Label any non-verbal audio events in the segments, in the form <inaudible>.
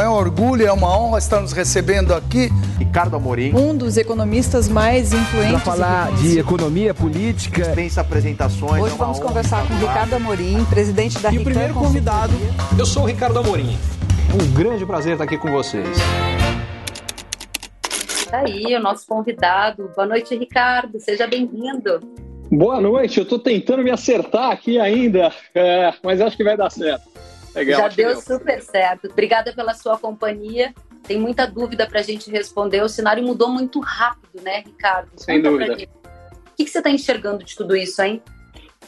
É um orgulho, é uma honra estar nos recebendo aqui. Ricardo Amorim. Um dos economistas mais influentes. Para falar de economia política. Dispensa apresentações. Hoje é vamos conversar com Ricardo Amorim, presidente da E o primeiro convidado, eu sou o Ricardo Amorim. Um grande prazer estar aqui com vocês. Tá aí o nosso convidado. Boa noite, Ricardo. Seja bem-vindo. Boa noite. Eu estou tentando me acertar aqui ainda, é, mas acho que vai dar certo. Legal, Já deu super certo. Obrigada pela sua companhia. Tem muita dúvida para a gente responder. O cenário mudou muito rápido, né, Ricardo? Sem Conta dúvida. O que, que você está enxergando de tudo isso, hein?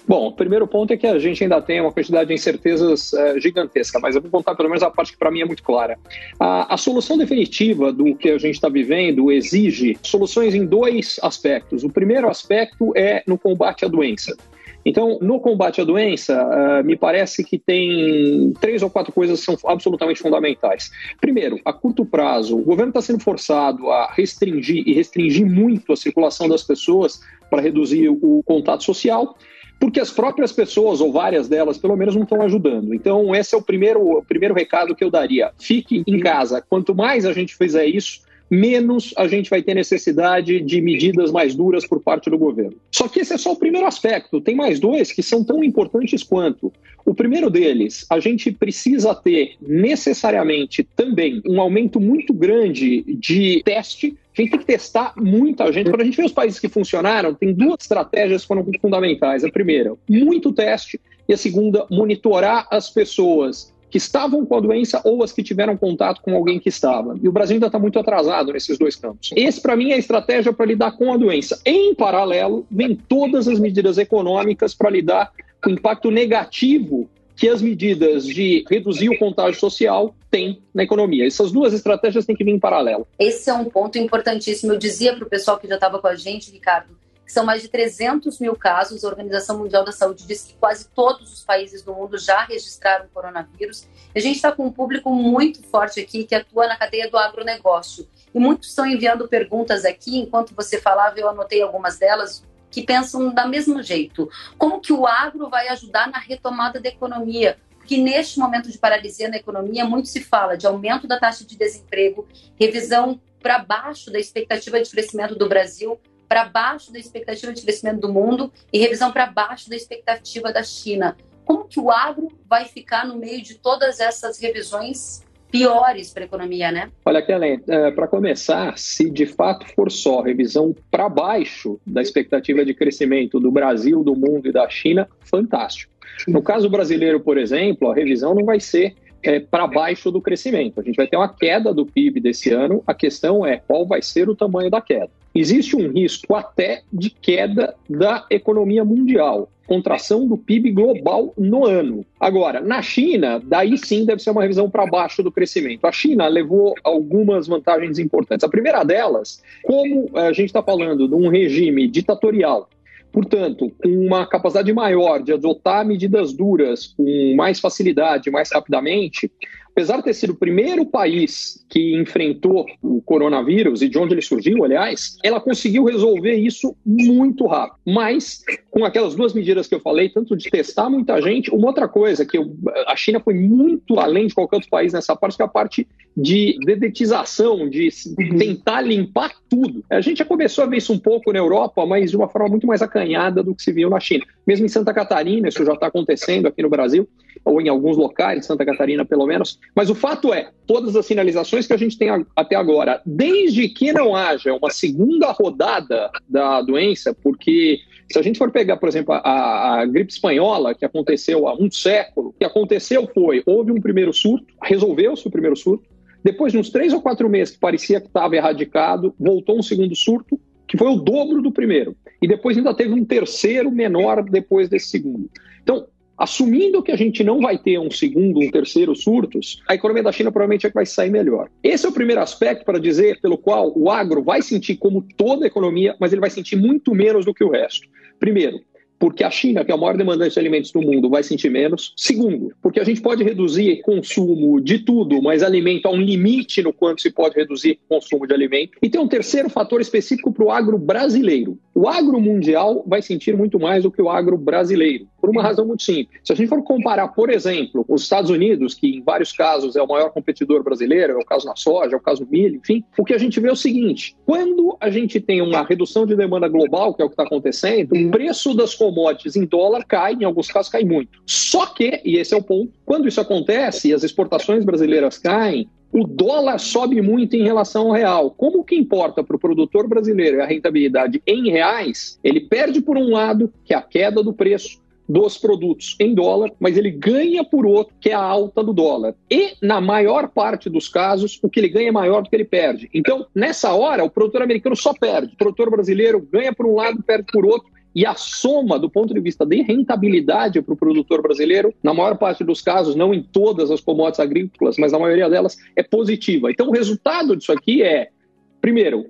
Bom, o primeiro ponto é que a gente ainda tem uma quantidade de incertezas uh, gigantesca, mas eu vou contar pelo menos a parte que para mim é muito clara. A, a solução definitiva do que a gente está vivendo exige soluções em dois aspectos. O primeiro aspecto é no combate à doença. Então, no combate à doença, uh, me parece que tem três ou quatro coisas que são absolutamente fundamentais. Primeiro, a curto prazo, o governo está sendo forçado a restringir e restringir muito a circulação das pessoas para reduzir o contato social porque as próprias pessoas, ou várias delas, pelo menos, não estão ajudando. Então, esse é o primeiro, o primeiro recado que eu daria. Fique em casa. Quanto mais a gente fizer isso, menos a gente vai ter necessidade de medidas mais duras por parte do governo. Só que esse é só o primeiro aspecto. Tem mais dois que são tão importantes quanto. O primeiro deles, a gente precisa ter necessariamente também um aumento muito grande de teste a gente tem que testar muita gente. Quando a gente vê os países que funcionaram, tem duas estratégias que foram fundamentais. A primeira, muito teste, e a segunda, monitorar as pessoas que estavam com a doença ou as que tiveram contato com alguém que estava. E o Brasil ainda está muito atrasado nesses dois campos. Esse, para mim, é a estratégia para lidar com a doença. Em paralelo, vem todas as medidas econômicas para lidar com o impacto negativo que as medidas de reduzir o contágio social têm na economia. Essas duas estratégias têm que vir em paralelo. Esse é um ponto importantíssimo. Eu dizia para o pessoal que já estava com a gente, Ricardo, são mais de 300 mil casos. A Organização Mundial da Saúde diz que quase todos os países do mundo já registraram coronavírus. A gente está com um público muito forte aqui que atua na cadeia do agronegócio. E muitos estão enviando perguntas aqui. Enquanto você falava, eu anotei algumas delas que pensam da mesmo jeito. Como que o agro vai ajudar na retomada da economia? Porque neste momento de paralisia na economia, muito se fala de aumento da taxa de desemprego, revisão para baixo da expectativa de crescimento do Brasil, para baixo da expectativa de crescimento do mundo e revisão para baixo da expectativa da China. Como que o agro vai ficar no meio de todas essas revisões piores para a economia, né? Olha, Kellen, é, para começar, se de fato for só revisão para baixo da expectativa de crescimento do Brasil, do mundo e da China, fantástico. No caso brasileiro, por exemplo, a revisão não vai ser é, para baixo do crescimento. A gente vai ter uma queda do PIB desse ano. A questão é qual vai ser o tamanho da queda. Existe um risco até de queda da economia mundial, contração do PIB global no ano. Agora, na China, daí sim deve ser uma revisão para baixo do crescimento. A China levou algumas vantagens importantes. A primeira delas, como a gente está falando de um regime ditatorial Portanto, com uma capacidade maior de adotar medidas duras com mais facilidade, mais rapidamente, apesar de ter sido o primeiro país que enfrentou o coronavírus e de onde ele surgiu, aliás, ela conseguiu resolver isso muito rápido. Mas, com aquelas duas medidas que eu falei, tanto de testar muita gente, uma outra coisa que eu, a China foi muito além de qualquer outro país nessa parte, que é a parte de dedetização, de tentar limpar tudo. A gente já começou a ver isso um pouco na Europa, mas de uma forma muito mais acanhada do que se viu na China. Mesmo em Santa Catarina, isso já está acontecendo aqui no Brasil, ou em alguns locais de Santa Catarina, pelo menos. Mas o fato é, todas as sinalizações que a gente tem até agora, desde que não haja uma segunda rodada da doença, porque se a gente for pegar, por exemplo, a, a, gripe espanhola, que aconteceu há um século, o que aconteceu foi, houve um primeiro surto, resolveu-se o primeiro surto, depois de uns três ou quatro meses que parecia que estava erradicado, voltou um segundo surto, que foi o dobro do primeiro. E depois ainda teve um terceiro menor depois desse segundo. Então, Assumindo que a gente não vai ter um segundo, um terceiro surtos, a economia da China provavelmente é que vai sair melhor. Esse é o primeiro aspecto para dizer pelo qual o agro vai sentir como toda a economia, mas ele vai sentir muito menos do que o resto. Primeiro, porque a China, que é o maior demandante de alimentos do mundo, vai sentir menos. Segundo, porque a gente pode reduzir consumo de tudo, mas alimento há um limite no quanto se pode reduzir consumo de alimento. E tem um terceiro fator específico para o agro brasileiro. O agro mundial vai sentir muito mais do que o agro brasileiro, por uma razão muito simples. Se a gente for comparar, por exemplo, os Estados Unidos, que em vários casos é o maior competidor brasileiro, é o caso na soja, é o caso do milho, enfim, o que a gente vê é o seguinte: quando a gente tem uma redução de demanda global, que é o que está acontecendo, o preço das commodities em dólar cai, em alguns casos cai muito. Só que, e esse é o ponto, quando isso acontece e as exportações brasileiras caem, o dólar sobe muito em relação ao real. Como o que importa para o produtor brasileiro é a rentabilidade em reais, ele perde por um lado, que é a queda do preço, dos produtos em dólar, mas ele ganha por outro, que é a alta do dólar. E, na maior parte dos casos, o que ele ganha é maior do que ele perde. Então, nessa hora, o produtor americano só perde. O produtor brasileiro ganha por um lado, perde por outro, e a soma, do ponto de vista de rentabilidade para o produtor brasileiro, na maior parte dos casos, não em todas as commodities agrícolas, mas na maioria delas, é positiva. Então, o resultado disso aqui é, primeiro,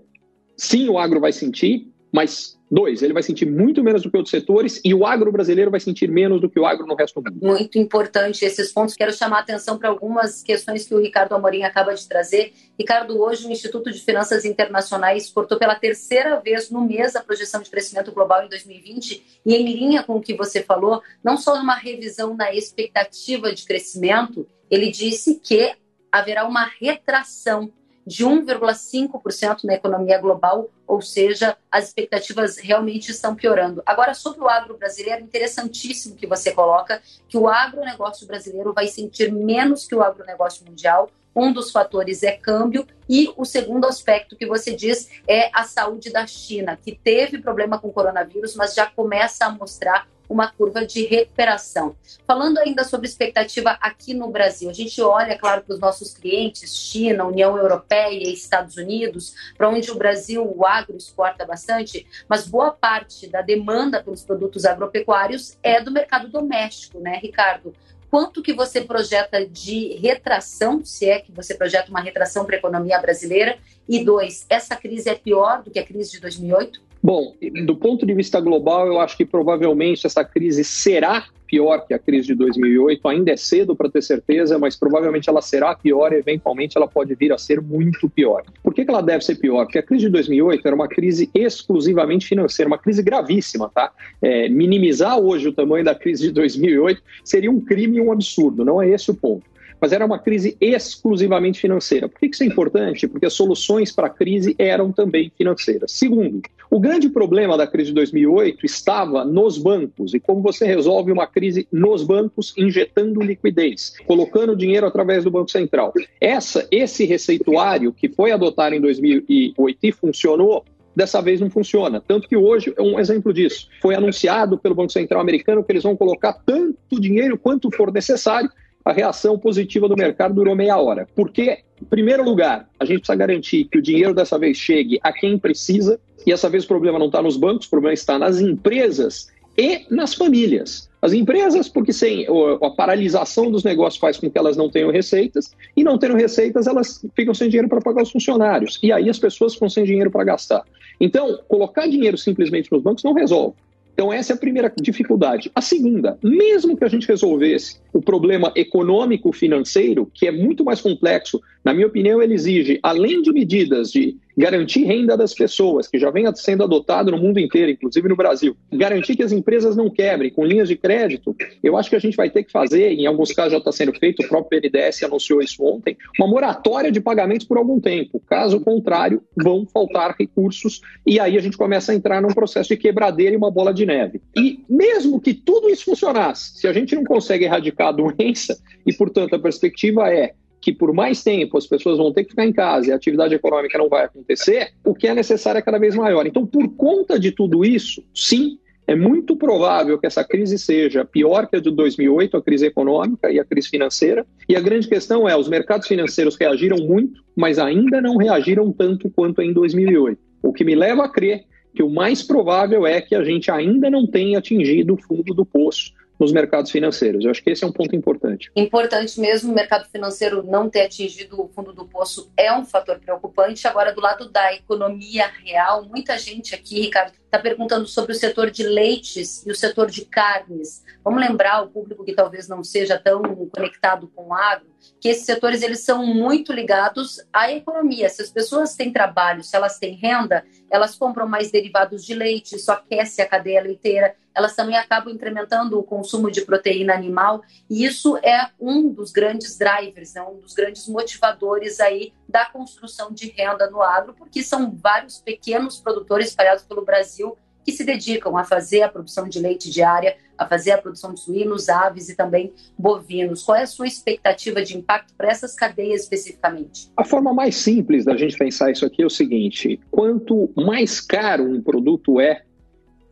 sim, o agro vai sentir, mas Dois, ele vai sentir muito menos do que outros setores e o agro brasileiro vai sentir menos do que o agro no resto do mundo. Muito importante esses pontos. Quero chamar a atenção para algumas questões que o Ricardo Amorim acaba de trazer. Ricardo, hoje o Instituto de Finanças Internacionais cortou pela terceira vez no mês a projeção de crescimento global em 2020 e em linha com o que você falou, não só uma revisão na expectativa de crescimento, ele disse que haverá uma retração de 1,5% na economia global, ou seja, as expectativas realmente estão piorando. Agora, sobre o agro brasileiro, interessantíssimo que você coloca que o agronegócio brasileiro vai sentir menos que o agronegócio mundial. Um dos fatores é câmbio e o segundo aspecto que você diz é a saúde da China, que teve problema com o coronavírus, mas já começa a mostrar uma curva de recuperação. Falando ainda sobre expectativa aqui no Brasil, a gente olha, claro, para os nossos clientes, China, União Europeia e Estados Unidos, para onde o Brasil, o agro exporta bastante, mas boa parte da demanda pelos produtos agropecuários é do mercado doméstico, né, Ricardo? Quanto que você projeta de retração, se é que você projeta uma retração para a economia brasileira? E dois, essa crise é pior do que a crise de 2008? Bom, do ponto de vista global, eu acho que provavelmente essa crise será pior que a crise de 2008. Ainda é cedo para ter certeza, mas provavelmente ela será pior e eventualmente ela pode vir a ser muito pior. Por que, que ela deve ser pior? Porque a crise de 2008 era uma crise exclusivamente financeira, uma crise gravíssima, tá? É, minimizar hoje o tamanho da crise de 2008 seria um crime e um absurdo. Não é esse o ponto mas era uma crise exclusivamente financeira. Por que isso é importante? Porque as soluções para a crise eram também financeiras. Segundo, o grande problema da crise de 2008 estava nos bancos e como você resolve uma crise nos bancos injetando liquidez, colocando dinheiro através do Banco Central. Essa, esse receituário que foi adotado em 2008 e funcionou, dessa vez não funciona. Tanto que hoje é um exemplo disso. Foi anunciado pelo Banco Central americano que eles vão colocar tanto dinheiro quanto for necessário a reação positiva do mercado durou meia hora. Porque, em primeiro lugar, a gente precisa garantir que o dinheiro dessa vez chegue a quem precisa, e essa vez o problema não está nos bancos, o problema está nas empresas e nas famílias. As empresas, porque sem a paralisação dos negócios faz com que elas não tenham receitas, e não tendo receitas, elas ficam sem dinheiro para pagar os funcionários. E aí as pessoas ficam sem dinheiro para gastar. Então, colocar dinheiro simplesmente nos bancos não resolve. Então, essa é a primeira dificuldade. A segunda, mesmo que a gente resolvesse o problema econômico financeiro, que é muito mais complexo, na minha opinião, ele exige, além de medidas de garantir renda das pessoas, que já vem sendo adotado no mundo inteiro, inclusive no Brasil, garantir que as empresas não quebrem com linhas de crédito, eu acho que a gente vai ter que fazer, em alguns casos já está sendo feito, o próprio PNDES anunciou isso ontem, uma moratória de pagamentos por algum tempo. Caso contrário, vão faltar recursos e aí a gente começa a entrar num processo de quebradeira e uma bola de neve. E mesmo que tudo isso funcionasse, se a gente não consegue erradicar a doença, e portanto a perspectiva é que por mais tempo as pessoas vão ter que ficar em casa e a atividade econômica não vai acontecer, o que é necessário é cada vez maior. Então, por conta de tudo isso, sim, é muito provável que essa crise seja pior que a de 2008, a crise econômica e a crise financeira. E a grande questão é: os mercados financeiros reagiram muito, mas ainda não reagiram tanto quanto em 2008. O que me leva a crer que o mais provável é que a gente ainda não tenha atingido o fundo do poço nos mercados financeiros. Eu acho que esse é um ponto importante. Importante mesmo, o mercado financeiro não ter atingido o fundo do poço é um fator preocupante. Agora, do lado da economia real, muita gente aqui, Ricardo, está perguntando sobre o setor de leites e o setor de carnes. Vamos lembrar o público que talvez não seja tão conectado com o agro, que esses setores eles são muito ligados à economia. Se as pessoas têm trabalho, se elas têm renda, elas compram mais derivados de leite, isso aquece a cadeia leiteira. Elas também acabam incrementando o consumo de proteína animal e isso é um dos grandes drivers, né, um dos grandes motivadores aí da construção de renda no agro, porque são vários pequenos produtores espalhados pelo Brasil que se dedicam a fazer a produção de leite diária, a fazer a produção de suínos, aves e também bovinos. Qual é a sua expectativa de impacto para essas cadeias especificamente? A forma mais simples da gente pensar isso aqui é o seguinte: quanto mais caro um produto é,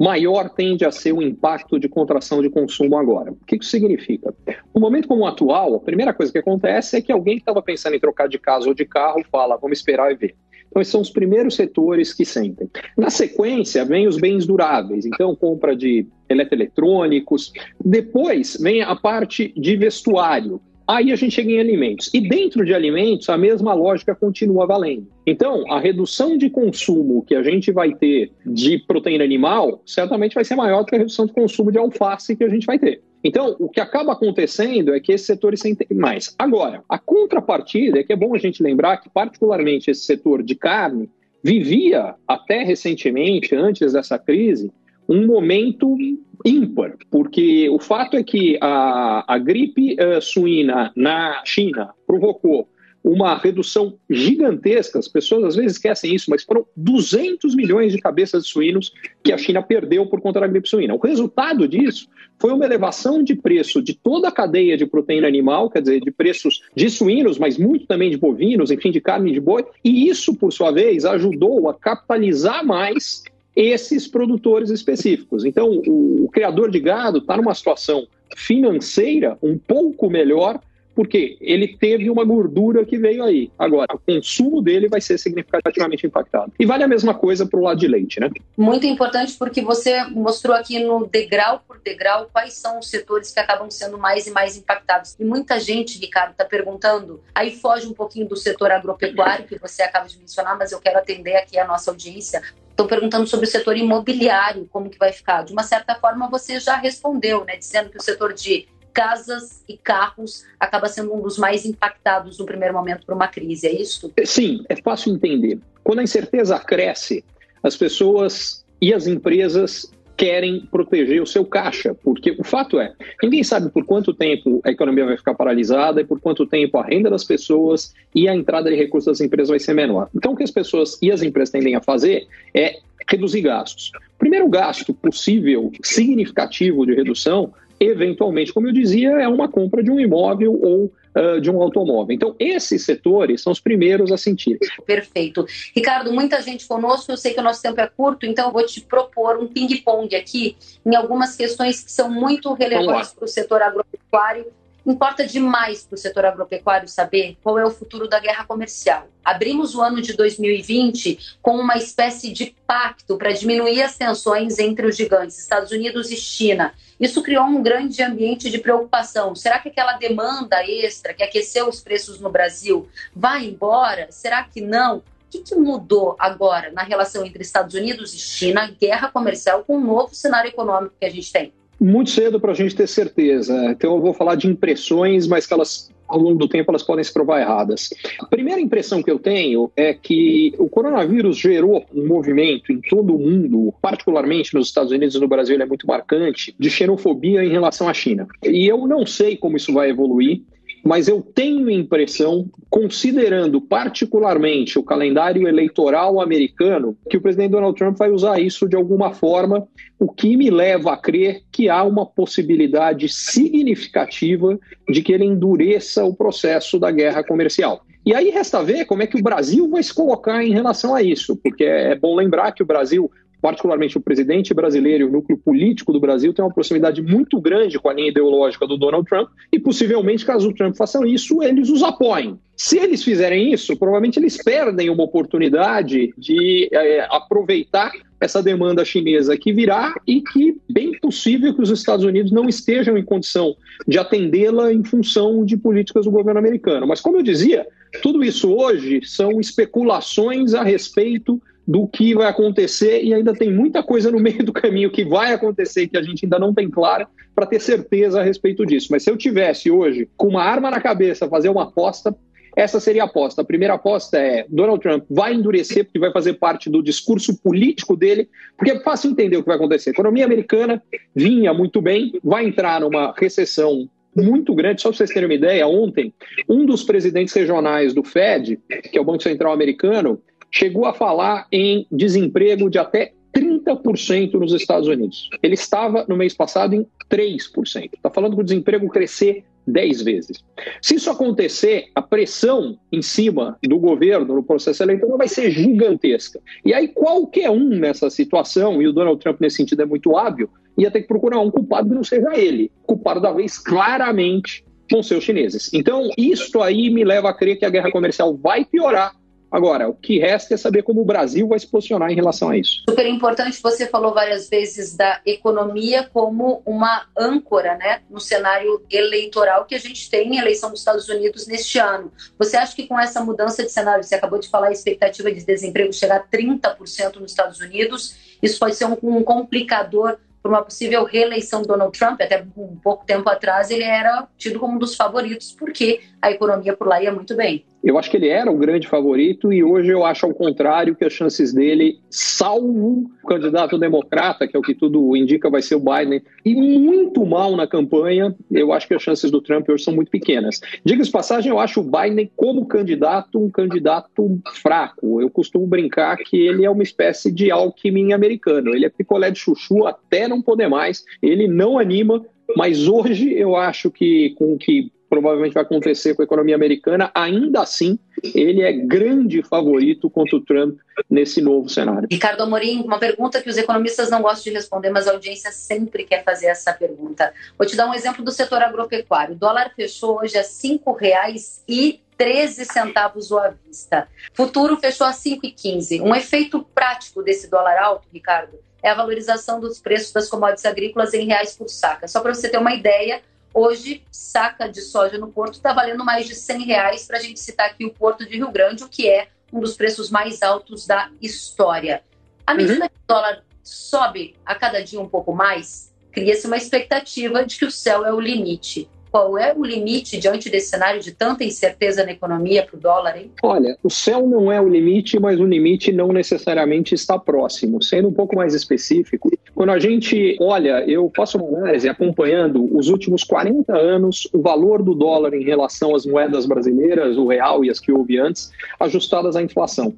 maior tende a ser o impacto de contração de consumo agora. O que isso significa? No momento como o atual, a primeira coisa que acontece é que alguém que estava pensando em trocar de casa ou de carro fala, vamos esperar e ver. Então, esses são os primeiros setores que sentem. Na sequência, vem os bens duráveis, então, compra de eletroeletrônicos. Depois, vem a parte de vestuário. Aí a gente chega em alimentos. E dentro de alimentos, a mesma lógica continua valendo. Então, a redução de consumo que a gente vai ter de proteína animal certamente vai ser maior do que a redução de consumo de alface que a gente vai ter. Então, o que acaba acontecendo é que esses setores sentem mais. Agora, a contrapartida é que é bom a gente lembrar que, particularmente, esse setor de carne vivia até recentemente, antes dessa crise, um momento ímpar, porque o fato é que a, a gripe uh, suína na China provocou uma redução gigantesca. As pessoas às vezes esquecem isso, mas foram 200 milhões de cabeças de suínos que a China perdeu por conta da gripe suína. O resultado disso foi uma elevação de preço de toda a cadeia de proteína animal, quer dizer, de preços de suínos, mas muito também de bovinos, enfim, de carne de boi, e isso, por sua vez, ajudou a capitalizar mais esses produtores específicos. Então, o, o criador de gado está numa situação financeira um pouco melhor porque ele teve uma gordura que veio aí. Agora, o consumo dele vai ser significativamente impactado. E vale a mesma coisa para o lado de leite, né? Muito importante porque você mostrou aqui no degrau por degrau quais são os setores que acabam sendo mais e mais impactados. E muita gente, Ricardo, está perguntando, aí foge um pouquinho do setor agropecuário que você acaba de mencionar, mas eu quero atender aqui a nossa audiência. Estão perguntando sobre o setor imobiliário, como que vai ficar. De uma certa forma, você já respondeu, né? Dizendo que o setor de casas e carros acaba sendo um dos mais impactados no primeiro momento por uma crise, é isso? Sim, é fácil entender. Quando a incerteza cresce, as pessoas e as empresas querem proteger o seu caixa, porque o fato é, ninguém sabe por quanto tempo a economia vai ficar paralisada e por quanto tempo a renda das pessoas e a entrada de recursos das empresas vai ser menor. Então, o que as pessoas e as empresas tendem a fazer é reduzir gastos. O primeiro gasto possível, significativo de redução, eventualmente, como eu dizia, é uma compra de um imóvel ou uh, de um automóvel. Então, esses setores são os primeiros a sentir. Perfeito. Ricardo, muita gente conosco, eu sei que o nosso tempo é curto, então eu vou te propor um ping-pong aqui em algumas questões que são muito relevantes para o setor agropecuário Importa demais para o setor agropecuário saber qual é o futuro da guerra comercial. Abrimos o ano de 2020 com uma espécie de pacto para diminuir as tensões entre os gigantes Estados Unidos e China. Isso criou um grande ambiente de preocupação. Será que aquela demanda extra que aqueceu os preços no Brasil vai embora? Será que não? O que, que, mudou agora na relação entre Estados Unidos e China, guerra comercial, com o novo cenário econômico que a gente tem? Muito cedo para a gente ter certeza. Então eu vou falar de impressões, mas que elas ao longo do tempo elas podem se provar erradas. A primeira impressão que eu tenho é que o coronavírus gerou um movimento em todo o mundo, particularmente nos Estados Unidos e no Brasil, ele é muito marcante, de xenofobia em relação à China. E eu não sei como isso vai evoluir mas eu tenho impressão, considerando particularmente o calendário eleitoral americano, que o presidente Donald Trump vai usar isso de alguma forma, o que me leva a crer que há uma possibilidade significativa de que ele endureça o processo da guerra comercial. E aí resta ver como é que o Brasil vai se colocar em relação a isso, porque é bom lembrar que o Brasil particularmente o presidente brasileiro e o núcleo político do Brasil tem uma proximidade muito grande com a linha ideológica do Donald Trump e possivelmente, caso o Trump faça isso, eles os apoiem. Se eles fizerem isso, provavelmente eles perdem uma oportunidade de é, aproveitar essa demanda chinesa que virá e que bem possível que os Estados Unidos não estejam em condição de atendê-la em função de políticas do governo americano. Mas como eu dizia, tudo isso hoje são especulações a respeito do que vai acontecer e ainda tem muita coisa no meio do caminho que vai acontecer que a gente ainda não tem clara para ter certeza a respeito disso. Mas se eu tivesse hoje com uma arma na cabeça fazer uma aposta, essa seria a aposta. A primeira aposta é Donald Trump vai endurecer porque vai fazer parte do discurso político dele, porque é fácil entender o que vai acontecer. A economia americana vinha muito bem, vai entrar numa recessão muito grande. Só para vocês terem uma ideia, ontem, um dos presidentes regionais do Fed, que é o Banco Central Americano, chegou a falar em desemprego de até 30% nos Estados Unidos. Ele estava no mês passado em 3%. Está falando que o desemprego crescer 10 vezes. Se isso acontecer, a pressão em cima do governo no processo eleitoral vai ser gigantesca. E aí, qualquer um nessa situação, e o Donald Trump nesse sentido é muito hábil, ia ter que procurar um culpado que não seja ele. O culpado da vez claramente ser os chineses. Então, isso aí me leva a crer que a guerra comercial vai piorar Agora, o que resta é saber como o Brasil vai se posicionar em relação a isso. Super importante, você falou várias vezes da economia como uma âncora né, no cenário eleitoral que a gente tem em eleição dos Estados Unidos neste ano. Você acha que com essa mudança de cenário, você acabou de falar a expectativa de desemprego chegar a 30% nos Estados Unidos, isso pode ser um, um complicador para uma possível reeleição do Donald Trump. Até um pouco tempo atrás ele era tido como um dos favoritos, porque a economia por lá ia muito bem. Eu acho que ele era o grande favorito e hoje eu acho ao contrário que as chances dele, salvo o candidato democrata, que é o que tudo indica vai ser o Biden, e muito mal na campanha, eu acho que as chances do Trump hoje são muito pequenas. Diga-se passagem, eu acho o Biden como candidato um candidato fraco. Eu costumo brincar que ele é uma espécie de Alckmin americano. Ele é picolé de chuchu até não poder mais. Ele não anima, mas hoje eu acho que com o que provavelmente vai acontecer com a economia americana, ainda assim, ele é grande favorito contra o Trump nesse novo cenário. Ricardo Amorim, uma pergunta que os economistas não gostam de responder, mas a audiência sempre quer fazer essa pergunta. Vou te dar um exemplo do setor agropecuário. O dólar fechou hoje a R$ 5,13 centavos à vista. Futuro fechou a 5,15. Um efeito prático desse dólar alto, Ricardo, é a valorização dos preços das commodities agrícolas em reais por saca. Só para você ter uma ideia, Hoje, saca de soja no porto está valendo mais de 100 reais, para a gente citar aqui o Porto de Rio Grande, o que é um dos preços mais altos da história. À medida uhum. que o dólar sobe a cada dia um pouco mais, cria-se uma expectativa de que o céu é o limite. Qual é o limite diante desse cenário de tanta incerteza na economia para o dólar? Hein? Olha, o céu não é o limite, mas o limite não necessariamente está próximo. Sendo um pouco mais específico, quando a gente olha, eu faço uma análise acompanhando os últimos 40 anos, o valor do dólar em relação às moedas brasileiras, o real e as que houve antes, ajustadas à inflação.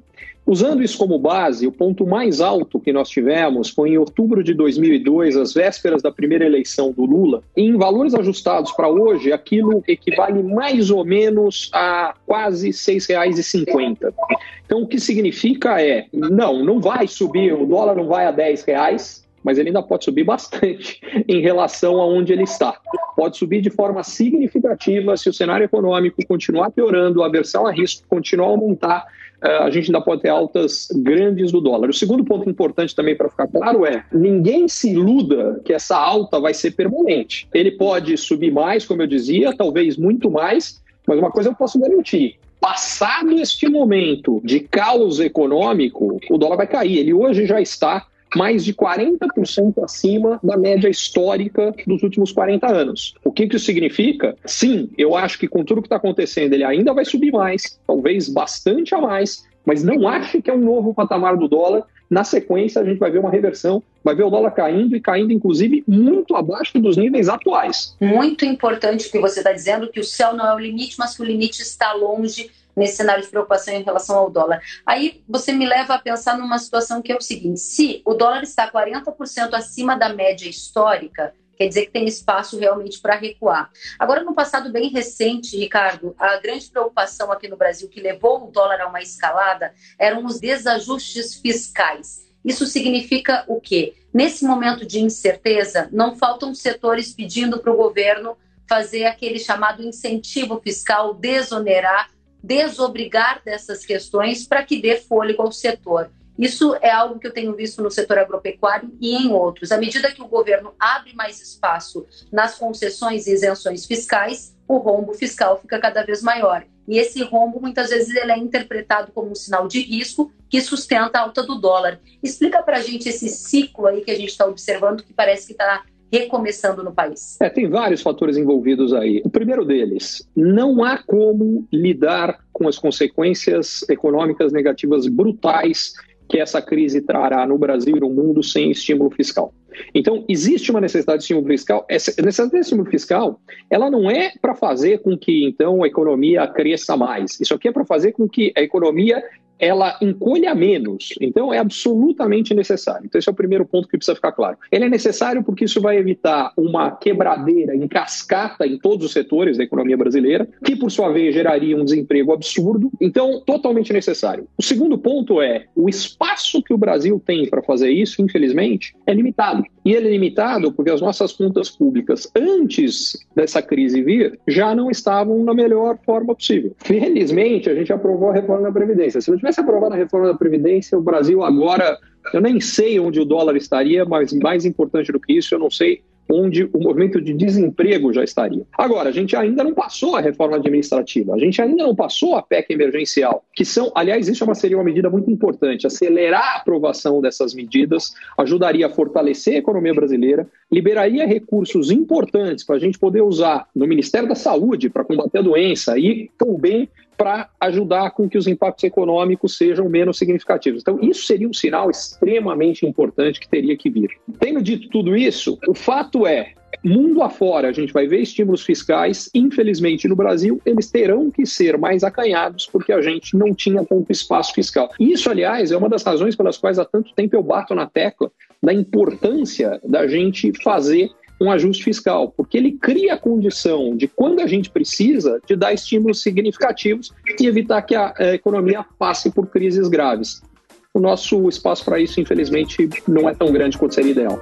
Usando isso como base, o ponto mais alto que nós tivemos foi em outubro de 2002, às vésperas da primeira eleição do Lula. Em valores ajustados para hoje, aquilo equivale mais ou menos a quase R$ 6,50. Então, o que significa é, não, não vai subir, o dólar não vai a 10 reais, mas ele ainda pode subir bastante <laughs> em relação a onde ele está. Pode subir de forma significativa se o cenário econômico continuar piorando, a aversão a risco continuar a aumentar é, a gente ainda pode ter altas grandes do dólar. O segundo ponto importante também para ficar claro é: ninguém se iluda que essa alta vai ser permanente. Ele pode subir mais, como eu dizia, talvez muito mais, mas uma coisa eu posso garantir: passado este momento de caos econômico, o dólar vai cair. Ele hoje já está mais de 40% acima da média histórica dos últimos 40 anos. O que, que isso significa? Sim, eu acho que com tudo que está acontecendo, ele ainda vai subir mais, talvez bastante a mais, mas não acho que é um novo patamar do dólar. Na sequência, a gente vai ver uma reversão, vai ver o dólar caindo e caindo, inclusive, muito abaixo dos níveis atuais. Muito importante o que você está dizendo, que o céu não é o limite, mas que o limite está longe nesse cenário de preocupação em relação ao dólar. Aí você me leva a pensar numa situação que é o seguinte: se o dólar está 40% acima da média histórica, quer dizer que tem espaço realmente para recuar. Agora, no passado bem recente, Ricardo, a grande preocupação aqui no Brasil que levou o dólar a uma escalada eram os desajustes fiscais. Isso significa o quê? Nesse momento de incerteza, não faltam setores pedindo para o governo fazer aquele chamado incentivo fiscal, desonerar desobrigar dessas questões para que dê fôlego ao setor. Isso é algo que eu tenho visto no setor agropecuário e em outros. À medida que o governo abre mais espaço nas concessões e isenções fiscais, o rombo fiscal fica cada vez maior. e esse rombo muitas vezes ele é interpretado como um sinal de risco que sustenta a alta do dólar. Explica para a gente esse ciclo aí que a gente está observando que parece que está recomeçando no país? É, tem vários fatores envolvidos aí. O primeiro deles, não há como lidar com as consequências econômicas negativas brutais que essa crise trará no Brasil e no mundo sem estímulo fiscal. Então, existe uma necessidade de estímulo fiscal. Essa necessidade de estímulo fiscal, ela não é para fazer com que, então, a economia cresça mais. Isso aqui é para fazer com que a economia ela encolha menos. Então, é absolutamente necessário. Então, esse é o primeiro ponto que precisa ficar claro. Ele é necessário porque isso vai evitar uma quebradeira em cascata em todos os setores da economia brasileira, que, por sua vez, geraria um desemprego absurdo. Então, totalmente necessário. O segundo ponto é o espaço que o Brasil tem para fazer isso, infelizmente, é limitado. E ele é limitado porque as nossas contas públicas, antes dessa crise vir, já não estavam na melhor forma possível. Felizmente, a gente aprovou a reforma da Previdência. Se não tivesse aprovado a reforma da Previdência, o Brasil agora, eu nem sei onde o dólar estaria, mas mais importante do que isso, eu não sei onde o movimento de desemprego já estaria. Agora, a gente ainda não passou a reforma administrativa, a gente ainda não passou a PEC emergencial, que são, aliás, isso é uma, seria uma medida muito importante. Acelerar a aprovação dessas medidas ajudaria a fortalecer a economia brasileira, liberaria recursos importantes para a gente poder usar no Ministério da Saúde para combater a doença e também para ajudar com que os impactos econômicos sejam menos significativos. Então, isso seria um sinal extremamente importante que teria que vir. Tendo dito tudo isso, o fato é, mundo afora, a gente vai ver estímulos fiscais, infelizmente no Brasil, eles terão que ser mais acanhados porque a gente não tinha tanto espaço fiscal. Isso, aliás, é uma das razões pelas quais há tanto tempo eu bato na tecla da importância da gente fazer um ajuste fiscal, porque ele cria a condição de, quando a gente precisa, de dar estímulos significativos e evitar que a, a economia passe por crises graves. O nosso espaço para isso, infelizmente, não é tão grande quanto seria ideal.